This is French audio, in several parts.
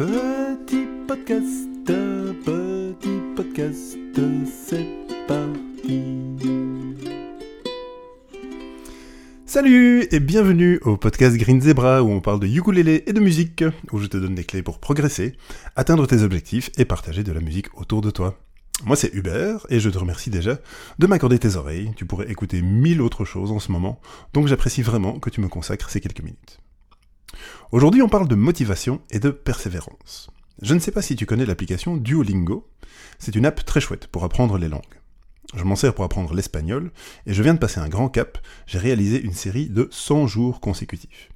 Petit podcast, petit podcast, c'est parti. Salut et bienvenue au podcast Green Zebra où on parle de ukulélé et de musique, où je te donne des clés pour progresser, atteindre tes objectifs et partager de la musique autour de toi. Moi c'est Hubert et je te remercie déjà de m'accorder tes oreilles. Tu pourrais écouter mille autres choses en ce moment, donc j'apprécie vraiment que tu me consacres ces quelques minutes. Aujourd'hui on parle de motivation et de persévérance. Je ne sais pas si tu connais l'application Duolingo, c'est une app très chouette pour apprendre les langues. Je m'en sers pour apprendre l'espagnol, et je viens de passer un grand cap, j'ai réalisé une série de 100 jours consécutifs.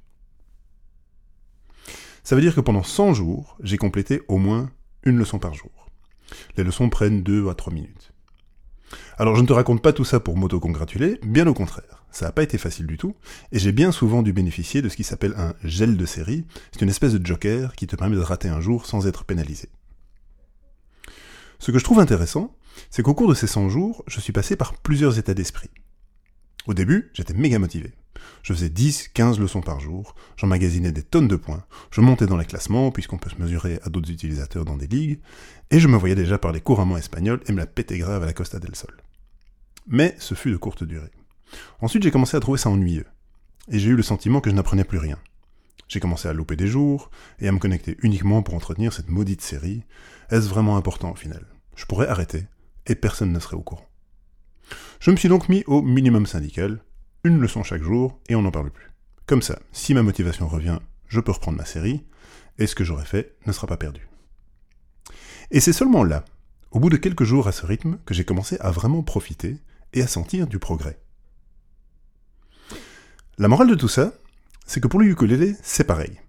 Ça veut dire que pendant 100 jours, j'ai complété au moins une leçon par jour. Les leçons prennent 2 à 3 minutes. Alors je ne te raconte pas tout ça pour m'auto-congratuler, bien au contraire. Ça n'a pas été facile du tout, et j'ai bien souvent dû bénéficier de ce qui s'appelle un gel de série, c'est une espèce de joker qui te permet de rater un jour sans être pénalisé. Ce que je trouve intéressant, c'est qu'au cours de ces 100 jours, je suis passé par plusieurs états d'esprit. Au début, j'étais méga motivé. Je faisais 10, 15 leçons par jour, j'emmagasinais des tonnes de points, je montais dans les classements, puisqu'on peut se mesurer à d'autres utilisateurs dans des ligues, et je me voyais déjà parler couramment espagnol et me la péter grave à la Costa del Sol. Mais ce fut de courte durée. Ensuite, j'ai commencé à trouver ça ennuyeux, et j'ai eu le sentiment que je n'apprenais plus rien. J'ai commencé à louper des jours, et à me connecter uniquement pour entretenir cette maudite série. Est-ce vraiment important au final? Je pourrais arrêter, et personne ne serait au courant. Je me suis donc mis au minimum syndical, une leçon chaque jour, et on n'en parle plus. Comme ça, si ma motivation revient, je peux reprendre ma série, et ce que j'aurai fait ne sera pas perdu. Et c'est seulement là, au bout de quelques jours à ce rythme, que j'ai commencé à vraiment profiter et à sentir du progrès. La morale de tout ça, c'est que pour le ukulélé, c'est pareil.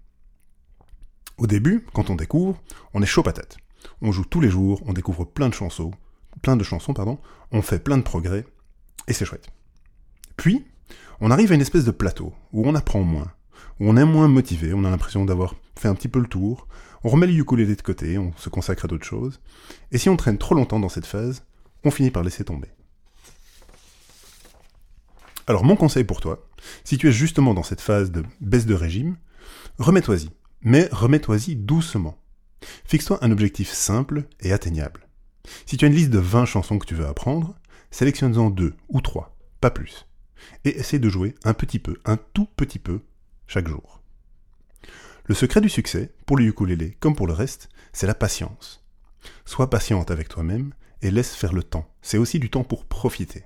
Au début, quand on découvre, on est chaud patate. On joue tous les jours, on découvre plein de chansons, plein de chansons, pardon, on fait plein de progrès, et c'est chouette. Puis, on arrive à une espèce de plateau, où on apprend moins, où on est moins motivé, on a l'impression d'avoir fait un petit peu le tour, on remet le ukulélé de côté, on se consacre à d'autres choses, et si on traîne trop longtemps dans cette phase, on finit par laisser tomber. Alors mon conseil pour toi, si tu es justement dans cette phase de baisse de régime, remets-toi-y, mais remets-toi-y doucement. Fixe-toi un objectif simple et atteignable. Si tu as une liste de 20 chansons que tu veux apprendre, sélectionne-en deux ou trois, pas plus. Et essaie de jouer un petit peu, un tout petit peu, chaque jour. Le secret du succès, pour le ukulélé comme pour le reste, c'est la patience. Sois patiente avec toi-même et laisse faire le temps. C'est aussi du temps pour profiter.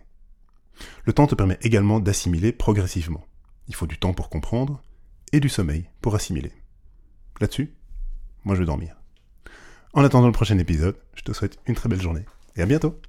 Le temps te permet également d'assimiler progressivement. Il faut du temps pour comprendre et du sommeil pour assimiler. Là-dessus, moi je vais dormir. En attendant le prochain épisode, je te souhaite une très belle journée et à bientôt